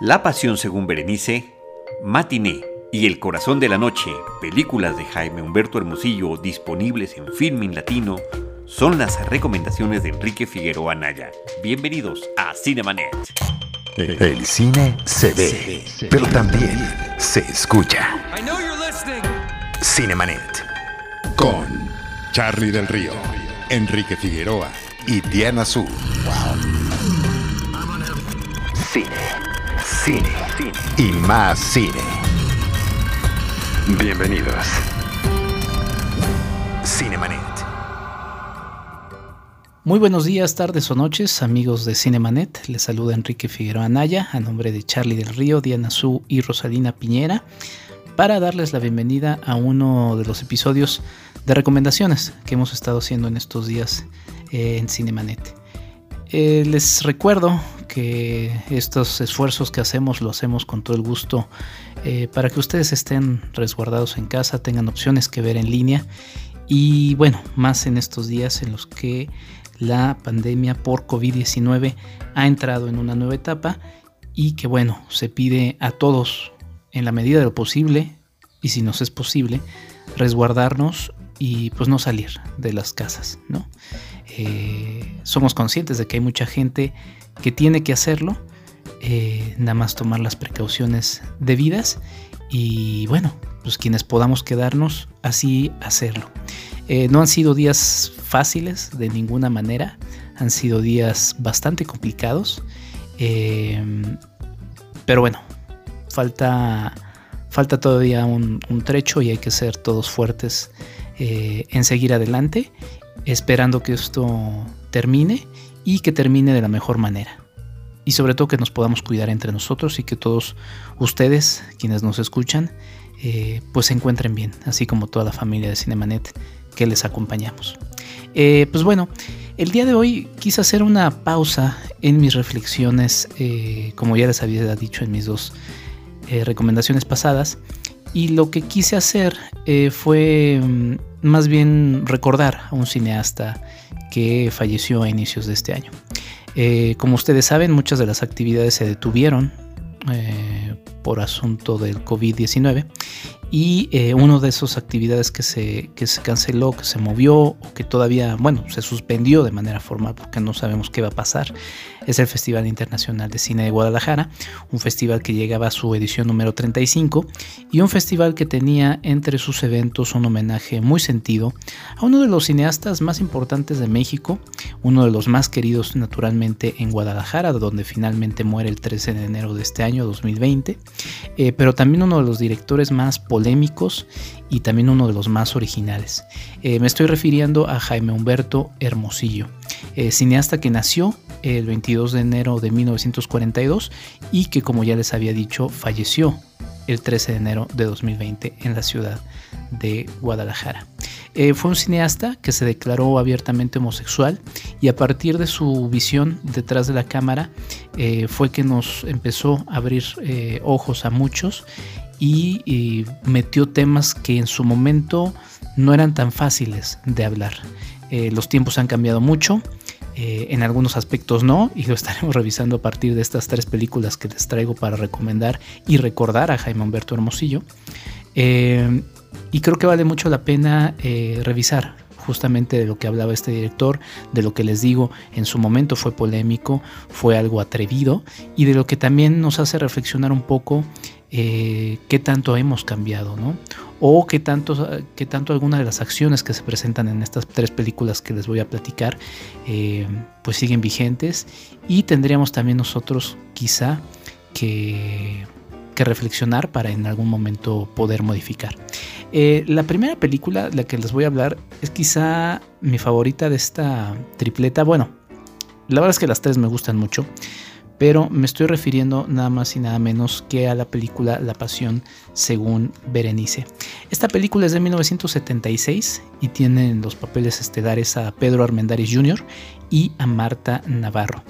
La Pasión según Berenice, Matiné y El Corazón de la Noche, películas de Jaime Humberto Hermosillo disponibles en Filmin Latino, son las recomendaciones de Enrique Figueroa Naya. Bienvenidos a Cinemanet. El cine se ve, pero también se escucha. Cinemanet. Con Charlie del Río, Enrique Figueroa y Diana Su. Cine cine, y más cine. Bienvenidos. Cinemanet. Muy buenos días, tardes o noches, amigos de Cinemanet. Les saluda Enrique Figueroa Anaya, a nombre de Charlie del Río, Diana Su y Rosalina Piñera, para darles la bienvenida a uno de los episodios de recomendaciones que hemos estado haciendo en estos días eh, en Cinemanet. Eh, les recuerdo que estos esfuerzos que hacemos lo hacemos con todo el gusto eh, para que ustedes estén resguardados en casa, tengan opciones que ver en línea y bueno, más en estos días en los que la pandemia por COVID-19 ha entrado en una nueva etapa y que bueno, se pide a todos en la medida de lo posible y si nos es posible resguardarnos y pues no salir de las casas, ¿no? Eh, somos conscientes de que hay mucha gente que tiene que hacerlo, eh, nada más tomar las precauciones debidas y bueno, pues quienes podamos quedarnos, así hacerlo. Eh, no han sido días fáciles de ninguna manera, han sido días bastante complicados, pero bueno, falta, falta todavía un, un, trecho y hay que ser todos fuertes en seguir adelante esperando que esto termine y que termine de la mejor manera. Y sobre todo que nos podamos cuidar entre nosotros y que todos ustedes, quienes nos escuchan, eh, pues se encuentren bien, así como toda la familia de Cinemanet que les acompañamos. Eh, pues bueno, el día de hoy quise hacer una pausa en mis reflexiones, eh, como ya les había dicho en mis dos recomendaciones pasadas, y lo que quise hacer fue mm, más bien recordar a un cineasta que falleció a inicios de este año. Eh, como ustedes saben, muchas de las actividades se detuvieron eh, por asunto del COVID-19 y eh, una de esas actividades que se, que se canceló, que se movió o que todavía, bueno, se suspendió de manera formal porque no sabemos qué va a pasar, es el Festival Internacional de Cine de Guadalajara, un festival que llegaba a su edición número 35 y un festival que tenía entre sus eventos un homenaje muy sentido a uno de los cineastas más importantes de México, uno de los más queridos naturalmente en Guadalajara, donde finalmente muere el 13 de enero de este año 2020, eh, pero también uno de los directores más polémicos y también uno de los más originales. Eh, me estoy refiriendo a Jaime Humberto Hermosillo, eh, cineasta que nació el 22 de enero de 1942 y que como ya les había dicho falleció el 13 de enero de 2020 en la ciudad de Guadalajara. Eh, fue un cineasta que se declaró abiertamente homosexual y a partir de su visión detrás de la cámara fue que nos empezó a abrir ojos a muchos y, metió temas que en su momento no eran tan fáciles de hablar. Eh, los tiempos han cambiado mucho, eh, en algunos aspectos no, y lo estaremos revisando a partir de estas tres películas que les traigo para recomendar y recordar a Jaime Humberto Hermosillo. Eh, y creo que vale mucho la pena revisar justamente de lo que hablaba este director, de lo que les digo en su momento fue polémico, fue algo atrevido y de lo que también nos hace reflexionar un poco eh, qué tanto hemos cambiado, ¿no? O qué tanto, qué tanto algunas de las acciones que se presentan en estas tres películas que les voy a platicar, eh, pues siguen vigentes y tendríamos también nosotros quizá que, reflexionar para en algún momento poder modificar. Eh, la primera película, la que les voy a hablar, es quizá mi favorita de esta tripleta. Bueno, la verdad es que las tres me gustan mucho pero me estoy refiriendo nada más y nada menos que a la película La Pasión según Berenice. Esta película es de 1976 y tiene en los papeles estelares a Pedro Armendáriz Jr. y a Marta Navarro.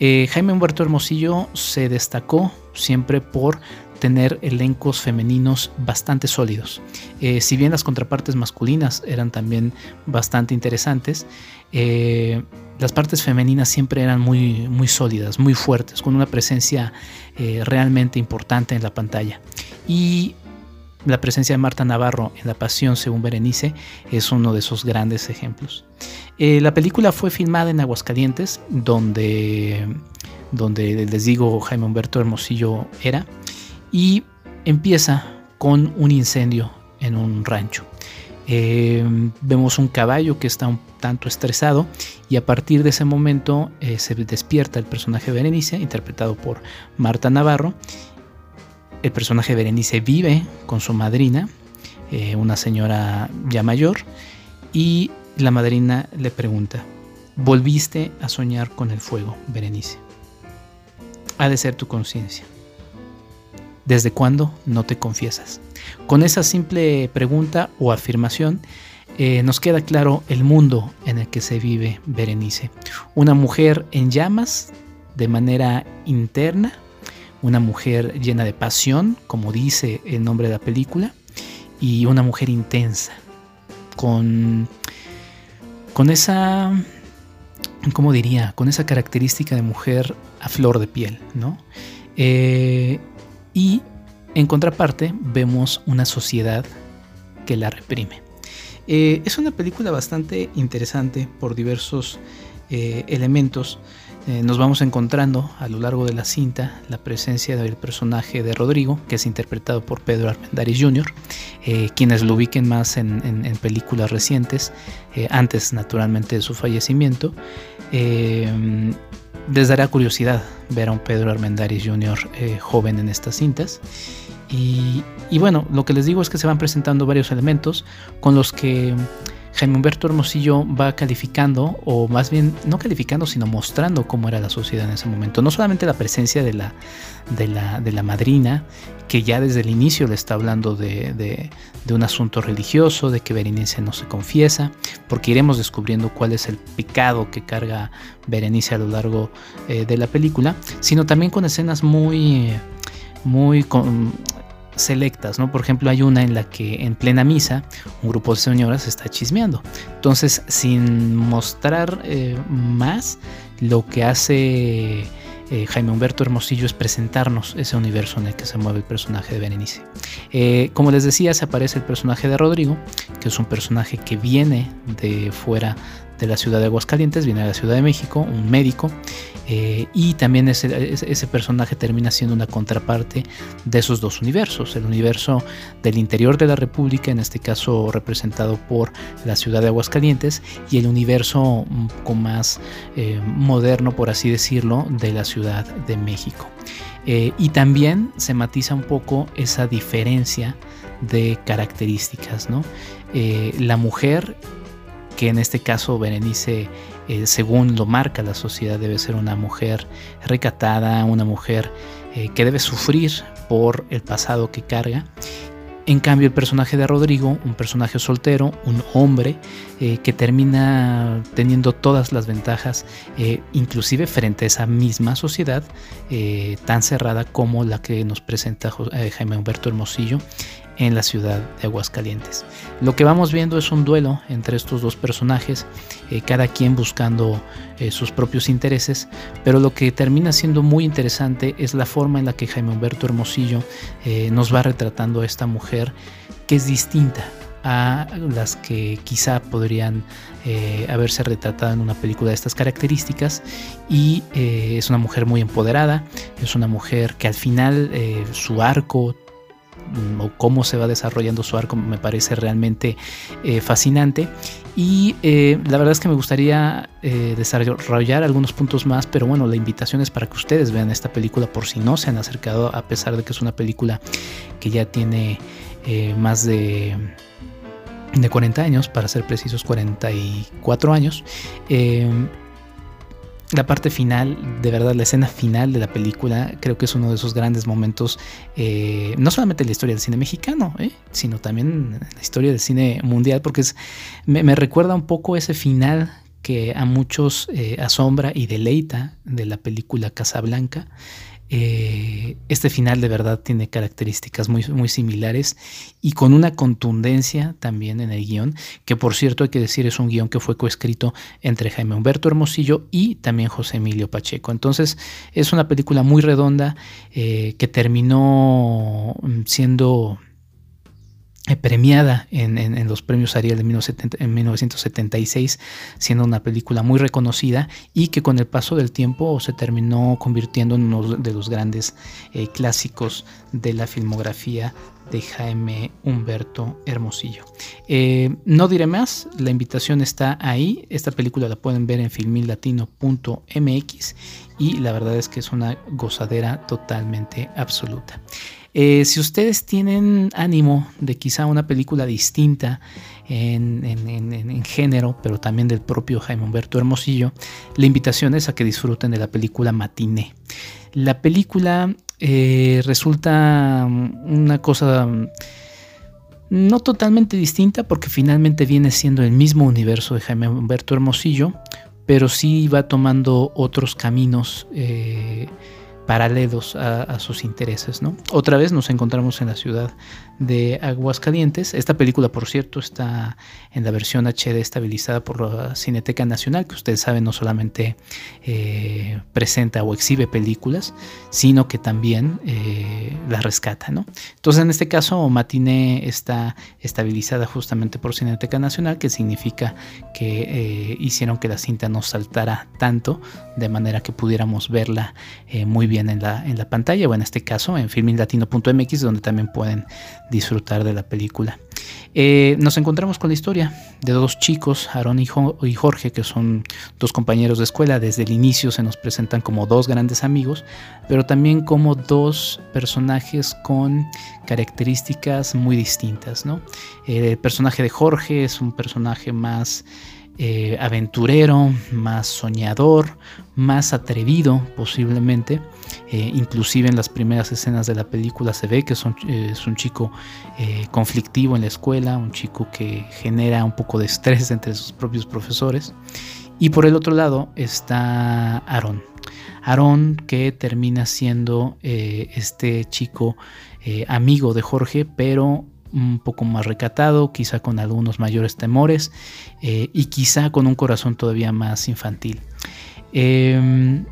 Eh, Jaime Humberto Hermosillo se destacó siempre por tener elencos femeninos bastante sólidos. Eh, si bien las contrapartes masculinas eran también bastante interesantes, eh, las partes femeninas siempre eran muy, muy sólidas, muy fuertes, con una presencia realmente importante en la pantalla. Y la presencia de Marta Navarro en La Pasión según Berenice es uno de esos grandes ejemplos. Eh, la película fue filmada en Aguascalientes, donde, donde les digo Jaime Humberto Hermosillo era, y empieza con un incendio en un rancho. Eh, vemos un caballo que está un tanto estresado y a partir de ese momento eh, se despierta el personaje Berenice, interpretado por Marta Navarro, el personaje Berenice vive con su madrina, eh, una señora ya mayor, y la madrina le pregunta, ¿volviste a soñar con el fuego, Berenice? Ha de ser tu conciencia. ¿Desde cuándo no te confiesas? Con esa simple pregunta o afirmación, eh, nos queda claro el mundo en el que se vive Berenice. Una mujer en llamas de manera interna, una mujer llena de pasión, como dice el nombre de la película, y una mujer intensa, con, con esa, ¿cómo diría? Con esa característica de mujer a flor de piel, ¿no? Eh, y en contraparte vemos una sociedad que la reprime. Eh, es una película bastante interesante por diversos eh, elementos. Eh, nos vamos encontrando a lo largo de la cinta la presencia del personaje de Rodrigo, que es interpretado por Pedro Armendáriz Jr., quienes lo ubiquen más en, películas recientes, antes naturalmente de su fallecimiento. Les dará curiosidad ver a un Pedro Armendáriz Jr. joven en estas cintas. Y, y bueno, lo que les digo es que se van presentando varios elementos con los que Jaime Humberto Hermosillo va calificando, o más bien no calificando, sino mostrando cómo era la sociedad en ese momento. No solamente la presencia de la, de la, de la madrina, que ya desde el inicio le está hablando de, de, un asunto religioso, de que Berenice no se confiesa, porque iremos descubriendo cuál es el pecado que carga Berenice a lo largo eh, de la película, sino también con escenas muy muy selectas, ¿no? Por ejemplo, hay una en la que en plena misa un grupo de señoras está chismeando. Entonces, sin mostrar eh, más, lo que hace eh, Jaime Humberto Hermosillo es presentarnos ese universo en el que se mueve el personaje de Berenice. Eh, como les decía, se aparece el personaje de Rodrigo, que es un personaje que viene de fuera de la ciudad de Aguascalientes, viene de la Ciudad de México, un médico, eh, y también ese, ese, personaje termina siendo una contraparte de esos dos universos, el universo del interior de la República, en este caso representado por la ciudad de Aguascalientes, y el universo un poco más eh, moderno, por así decirlo, de la Ciudad de México. Eh, y también se matiza un poco esa diferencia de características, ¿no? la mujer que en este caso Berenice, eh, según lo marca la sociedad, debe ser una mujer recatada, una mujer eh, que debe sufrir por el pasado que carga. En cambio, el personaje de Rodrigo, un personaje soltero, un hombre, eh, que termina teniendo todas las ventajas, inclusive frente a esa misma sociedad tan cerrada como la que nos presenta Jaime Humberto Hermosillo en la ciudad de Aguascalientes. Lo que vamos viendo es un duelo entre estos dos personajes, eh, cada quien buscando eh, sus propios intereses, pero lo que termina siendo muy interesante es la forma en la que Jaime Humberto Hermosillo eh, nos va retratando a esta mujer que es distinta a las que quizá podrían haberse retratado en una película de estas características y es una mujer muy empoderada, es una mujer que al final su arco o cómo se va desarrollando su arco me parece realmente eh, fascinante. Y eh, la verdad es que me gustaría eh, desarrollar algunos puntos más pero bueno la invitación es para que ustedes vean esta película por si no se han acercado a pesar de que es una película que ya tiene más de de 40 años, para ser precisos 44 años, la parte final, de verdad, la escena final de la película, creo que es uno de esos grandes momentos, eh, no solamente en la historia del cine mexicano, eh, sino también en la historia del cine mundial, porque es, me, recuerda un poco ese final que a muchos eh, asombra y deleita de la película Casablanca. Este final de verdad tiene características muy, muy similares y con una contundencia también en el guion, que por cierto hay que decir es un guion que fue coescrito entre Jaime Humberto Hermosillo y también José Emilio Pacheco. Entonces es una película muy redonda eh, que terminó mm, siendo premiada en, los premios Ariel de 1976, siendo una película muy reconocida y que con el paso del tiempo se terminó convirtiendo en uno de los grandes eh, clásicos de la filmografía de Jaime Humberto Hermosillo. Eh, no diré más, la invitación está ahí, esta película la pueden ver en filmilatino.mx y la verdad es que es una gozadera totalmente absoluta. Eh, si ustedes tienen ánimo de quizá una película distinta en, género, pero también del propio Jaime Humberto Hermosillo, la invitación es a que disfruten de la película Matiné. La película eh, resulta una cosa no totalmente distinta porque finalmente viene siendo el mismo universo de Jaime Humberto Hermosillo, pero sí va tomando otros caminos. Eh, paralelos a, sus intereses. ¿no? Otra vez nos encontramos en la ciudad de Aguascalientes. Esta película, por cierto, está en la versión HD estabilizada por la Cineteca Nacional, que ustedes saben no solamente eh, presenta o exhibe películas, sino que también eh, las rescata. ¿no? Entonces, en este caso, Matiné está estabilizada justamente por Cineteca Nacional, que significa que eh, hicieron que la cinta no saltara tanto, de manera que pudiéramos verla muy bien en la, pantalla, o en este caso en filminlatino.mx, donde también pueden disfrutar de la película. Eh, nos encontramos con la historia de dos chicos, Aaron y, Jorge, que son dos compañeros de escuela. Desde el inicio se nos presentan como dos grandes amigos, pero también como dos personajes con características muy distintas. ¿no? el personaje de Jorge es un personaje más eh, aventurero, más soñador, más atrevido posiblemente. Eh, inclusive en las primeras escenas de la película se ve que es un, eh, chico conflictivo en la escuela, un chico que genera un poco de estrés entre sus propios profesores. Y por el otro lado está Aaron. Aaron que termina siendo este chico amigo de Jorge, pero un poco más recatado, quizá con algunos mayores temores eh, y quizá con un corazón todavía más infantil. Em,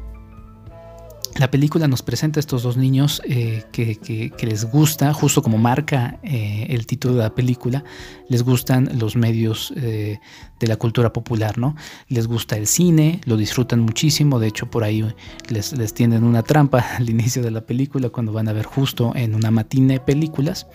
la película nos presenta a estos dos niños eh, que, les gusta, justo como marca eh, el título de la película, les gustan los medios de la cultura popular, ¿no? Les gusta el cine, lo disfrutan muchísimo, de hecho por ahí les, les tienden una trampa al inicio de la película cuando van a ver justo en una matine películas.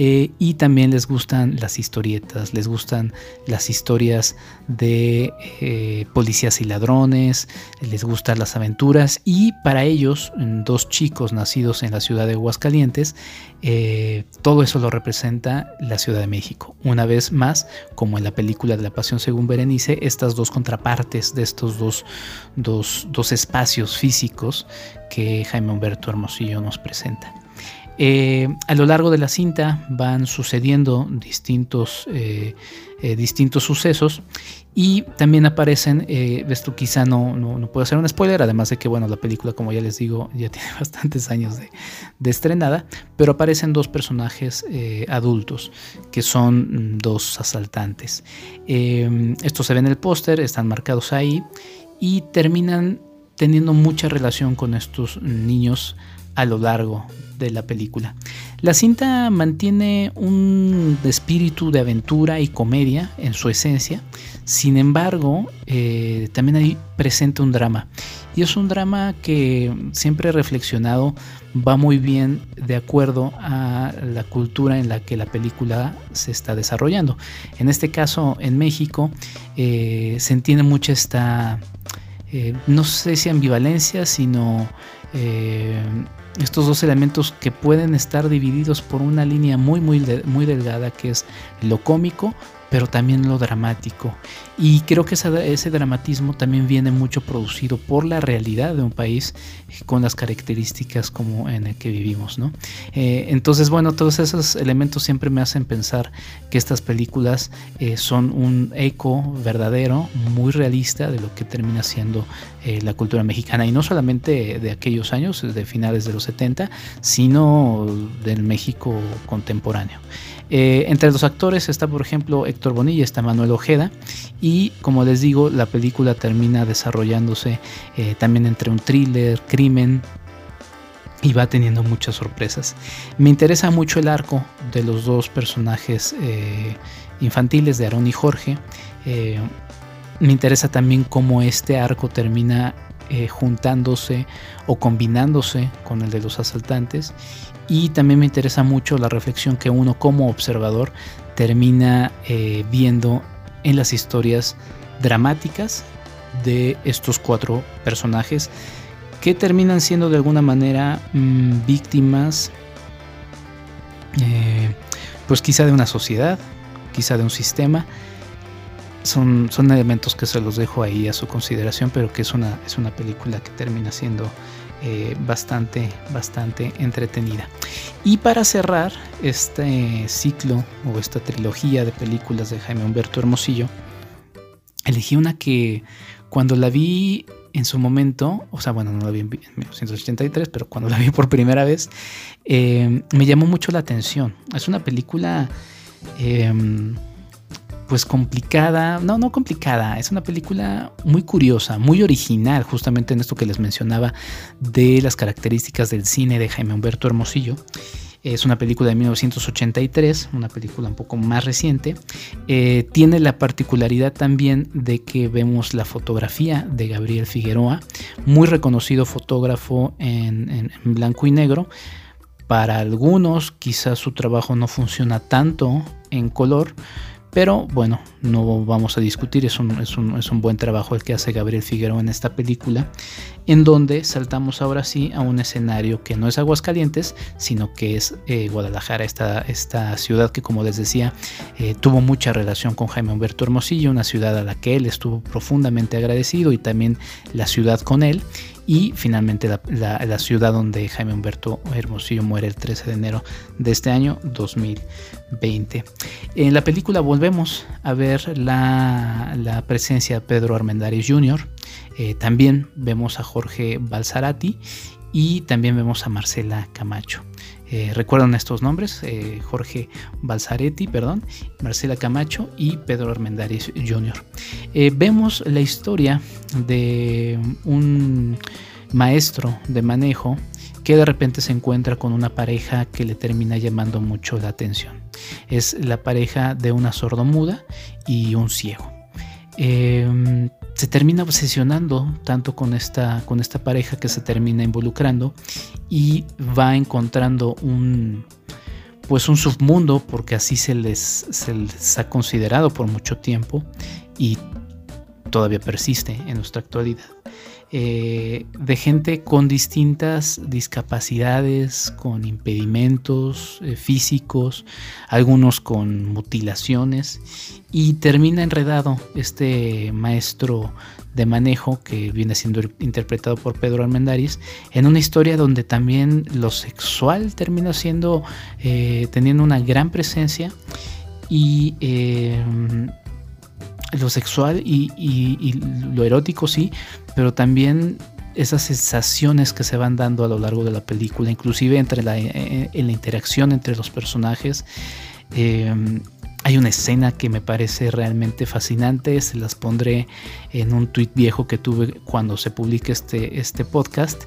Eh, y también les gustan las historietas, les gustan las historias de eh, policías y ladrones, les gustan las aventuras y para ellos, dos chicos nacidos en la ciudad de Aguascalientes, eh, todo eso lo representa la Ciudad de México. Una vez más, como en la película de la Pasión según Berenice, estas dos contrapartes de estos dos, dos espacios físicos que Jaime Humberto Hermosillo nos presenta. Eh, a lo largo de la cinta van sucediendo distintos, eh, eh, distintos sucesos y también aparecen, esto quizá no, no, puede ser un spoiler, además de que bueno, la película como ya les digo ya tiene bastantes años de, de estrenada, pero aparecen dos personajes adultos que son mm, dos asaltantes. esto se ve en el póster, están marcados ahí y terminan teniendo mucha relación con estos niños a lo largo de la película. La cinta mantiene un espíritu de aventura y comedia en su esencia, sin embargo, eh, también hay presente un drama. Y es un drama que siempre he reflexionado va muy bien de acuerdo a la cultura en la que la película se está desarrollando. En este caso, en México, eh, se entiende mucho esta, eh, no sé si ambivalencia, sino estos dos elementos que pueden estar divididos por una línea muy, muy, muy delgada, que es lo cómico pero también lo dramático. Y creo que ese, dramatismo también viene mucho producido por la realidad de un país con las características como en el que vivimos. ¿no? Eh, entonces, bueno, todos esos elementos siempre me hacen pensar que estas películas eh, son un eco verdadero, muy realista de lo que termina siendo eh, la cultura mexicana. Y no solamente de aquellos años, de finales de los 70, sino del México contemporáneo. Eh, entre los actores está, por ejemplo, Héctor Bonilla, está Manuel Ojeda, y como les digo, la película termina desarrollándose eh, también entre un thriller, crimen, y va teniendo muchas sorpresas. Me interesa mucho el arco de los dos personajes eh, infantiles, de Aaron y Jorge. me interesa también cómo este arco termina juntándose o combinándose con el de los asaltantes y también me interesa mucho la reflexión que uno como observador termina eh, viendo en las historias dramáticas de estos cuatro personajes que terminan siendo de alguna manera mm, víctimas eh, pues quizá de una sociedad, quizá de un sistema. Son, son elementos que se los dejo ahí a su consideración, pero que es una, es una película que termina siendo eh, bastante, bastante entretenida. Y para cerrar este ciclo o esta trilogía de películas de Jaime Humberto Hermosillo, elegí una que cuando la vi en su momento, o sea, bueno, no la vi en 1983, pero cuando la vi por primera vez, eh, me llamó mucho la atención. Es una película em, pues complicada, no, no complicada, es una película muy curiosa, muy original, justamente en esto que les mencionaba de las características del cine de Jaime Humberto Hermosillo. Es una película de 1983, una película un poco más reciente. Eh, tiene la particularidad también de que vemos la fotografía de Gabriel Figueroa, muy reconocido fotógrafo en, en blanco y negro. Para algunos quizás su trabajo no funciona tanto en color, pero bueno, no vamos a discutir, es un, es, un, es un, buen trabajo el que hace Gabriel Figueroa en esta película, en donde saltamos ahora sí a un escenario que no es Aguascalientes, sino que es eh, Guadalajara, esta, esta ciudad que como les decía eh, tuvo mucha relación con Jaime Humberto Hermosillo, una ciudad a la que él estuvo profundamente agradecido y también la ciudad con él y finalmente la, ciudad donde Jaime Humberto Hermosillo muere el 13 de enero de este año 2020. En la película volvemos a ver la, presencia de Pedro Armendáriz Jr., eh, también vemos a Jorge Balsarati y también vemos a Marcela Camacho. Eh, recuerdan estos nombres, eh, Jorge Balzaretti, perdón, Marcela Camacho y Pedro Armendáriz Jr. Eh, vemos la historia de un maestro de manejo que de repente se encuentra con una pareja que le termina llamando mucho la atención. Es la pareja de una sordomuda y un ciego. Em, se termina obsesionando tanto con esta, con esta pareja que se termina involucrando y va encontrando un pues un submundo porque así se les, se les ha considerado por mucho tiempo y todavía persiste en nuestra actualidad. Eh, de gente con distintas discapacidades, con impedimentos eh, físicos, algunos con mutilaciones, y termina enredado este maestro de manejo que viene siendo interpretado por Pedro Armendáriz en una historia donde también lo sexual termina siendo eh, teniendo una gran presencia y lo sexual y, lo erótico sí, pero también esas sensaciones que se van dando a lo largo de la película, inclusive entre la, eh, eh, en la interacción entre los personajes. Em, hay una escena que me parece realmente fascinante, se las pondré en un tuit viejo que tuve cuando se publique este, este podcast,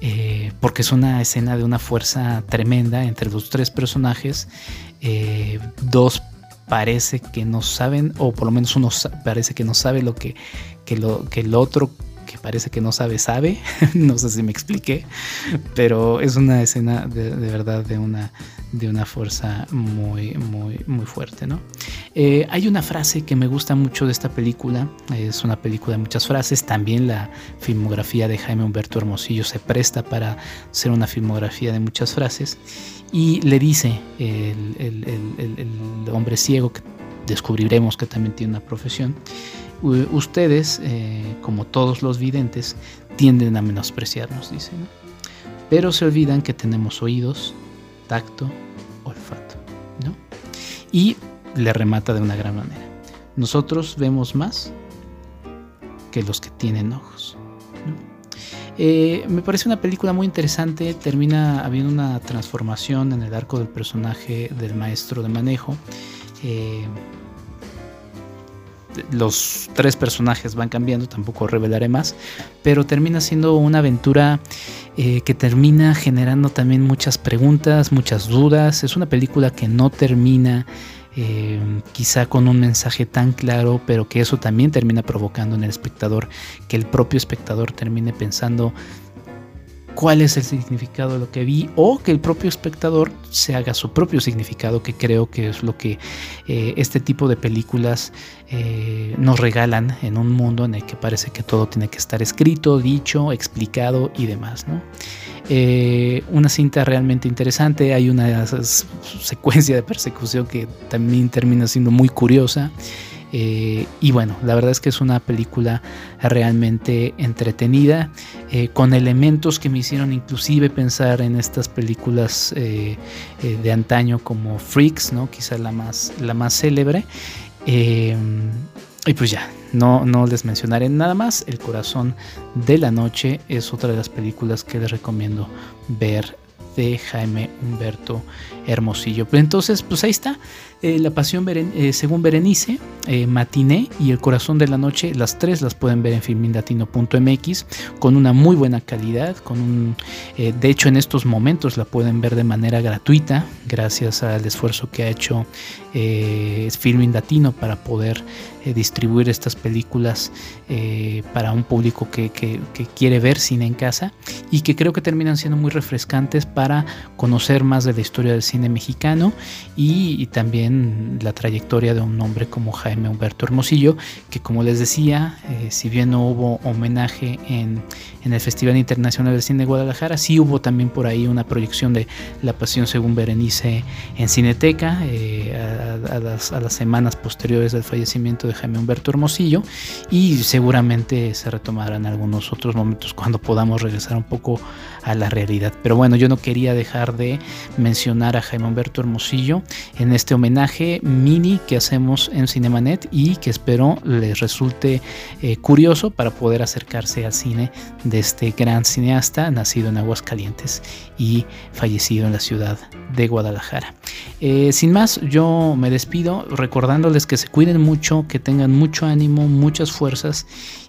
eh, porque es una escena de una fuerza tremenda entre los tres personajes, dos parece que no saben, o por lo menos uno parece que no sabe lo que, que, lo, que el otro que parece que no sabe, sabe. no sé si me expliqué, pero es una escena de, verdad de una, de una fuerza muy, muy, muy fuerte. ¿no? Eh, hay una frase que me gusta mucho de esta película, es una película de muchas frases, también la filmografía de Jaime Humberto Hermosillo se presta para ser una filmografía de muchas frases y le dice el, hombre ciego que descubriremos que también tiene una profesión, ustedes, eh, como todos los videntes, tienden a menospreciarnos, dice. Pero se olvidan que tenemos oídos, tacto, olfato. ¿no? Y le remata de una gran manera. Nosotros vemos más que los que tienen ojos. Eh, me parece una película muy interesante, termina habiendo una transformación en el arco del personaje del maestro de manejo. Eh, los tres personajes van cambiando, tampoco revelaré más, pero termina siendo una aventura eh, que termina generando también muchas preguntas, muchas dudas. Es una película que no termina eh, quizá con un mensaje tan claro, pero que eso también termina provocando en el espectador que el propio espectador termine pensando cuál es el significado de lo que vi o que el propio espectador se haga su propio significado, que creo que es lo que eh, este tipo de películas eh, nos regalan en un mundo en el que parece que todo tiene que estar escrito, dicho, explicado y demás. Eh, una cinta realmente interesante, hay una secuencia de persecución que también termina siendo muy curiosa. Eh, y bueno, la verdad es que es una película realmente entretenida, eh, con elementos que me hicieron inclusive pensar en estas películas eh, de antaño como Freaks, ¿no? quizá la más, la más célebre. y pues ya, no, no les mencionaré nada más. El corazón de la noche es otra de las películas que les recomiendo ver de Jaime Humberto Hermosillo. entonces, pues ahí está. Eh, la Pasión eh, según Berenice, eh, Matiné y El Corazón de la Noche, las tres las pueden ver en filminlatino.mx con una muy buena calidad, con un, de hecho en estos momentos la pueden ver de manera gratuita gracias al esfuerzo que ha hecho Filmin Latino para poder distribuir estas películas para un público que, quiere ver cine en casa y que creo que terminan siendo muy refrescantes para conocer más de la historia del cine mexicano y también la trayectoria de un hombre como Jaime Humberto Hermosillo, que como les decía, eh, si bien no hubo homenaje en, el Festival Internacional del Cine de Guadalajara, sí hubo también por ahí una proyección de La Pasión según Berenice en Cineteca eh, a, las, a, las, semanas posteriores del fallecimiento de Jaime Humberto Hermosillo y seguramente se retomarán algunos otros momentos cuando podamos regresar un poco a la realidad. Pero bueno, yo no quería dejar de mencionar a Jaime Humberto Hermosillo en este homenaje mini que hacemos en Cinemanet y que espero les resulte eh, curioso para poder acercarse al cine de este gran cineasta nacido en Aguascalientes y fallecido en la ciudad de Guadalajara. Eh, sin más, yo me despido recordándoles que se cuiden mucho, que tengan mucho ánimo, muchas fuerzas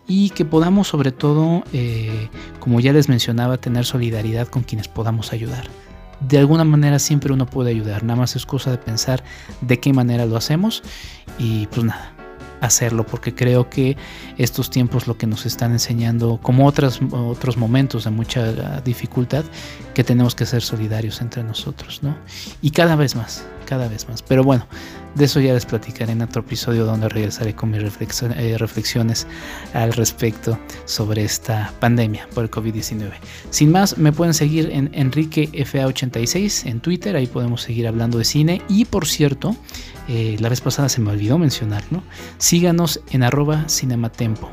y que podamos sobre todo, eh, como ya les mencionaba, tener solidaridad con quienes podamos ayudar. De alguna manera siempre uno puede ayudar, nada más es cosa de pensar de qué manera lo hacemos y pues nada, hacerlo porque creo que estos tiempos lo que nos están enseñando como otros otros momentos de mucha dificultad que tenemos que ser solidarios entre nosotros ¿no? y cada vez más cada vez más pero bueno de eso ya les platicaré en otro episodio donde regresaré con mis eh, reflexiones al respecto sobre esta pandemia por el COVID-19. Sin más, me pueden seguir en EnriqueFA86 en Twitter, ahí podemos seguir hablando de cine. Y por cierto, eh, la vez pasada se me olvidó mencionarlo, síganos en cinematempo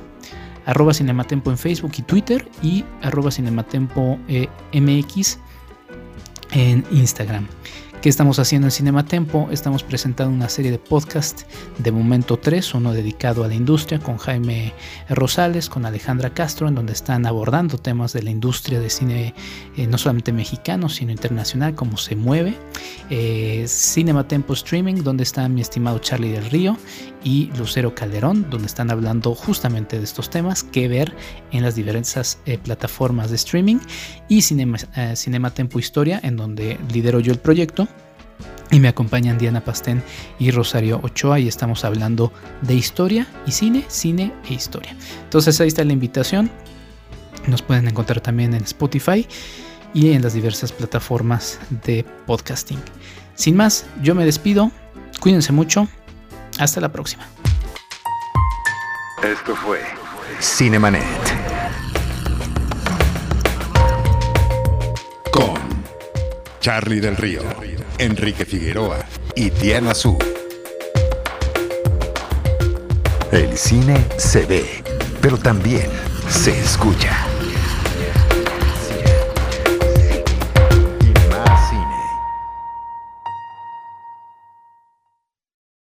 arroba cinematempo en Facebook y Twitter y arroba cinematempo eh, mx en Instagram. ¿Qué estamos haciendo en Cinema Tempo? Estamos presentando una serie de podcasts de momento 3, uno dedicado a la industria con Jaime Rosales, con Alejandra Castro, en donde están abordando temas de la industria de cine, eh, no solamente mexicano, sino internacional, cómo se mueve. Eh, Cinema Tempo Streaming, donde está mi estimado Charlie del Río y Lucero Calderón, donde están hablando justamente de estos temas que ver en las diversas eh, plataformas de streaming. Y Cinema, Cinema Tempo Historia, en donde lidero yo el proyecto y me acompañan Diana Pastén y Rosario Ochoa y estamos hablando de historia y cine, cine e historia. Entonces ahí está la invitación. Nos pueden encontrar también en Spotify y en las diversas plataformas de podcasting. Sin más, yo me despido. Cuídense mucho. Hasta la próxima. Esto fue Cinemanet. Con Charlie del Río. Enrique Figueroa y Diana Su. El cine se ve, pero también se escucha.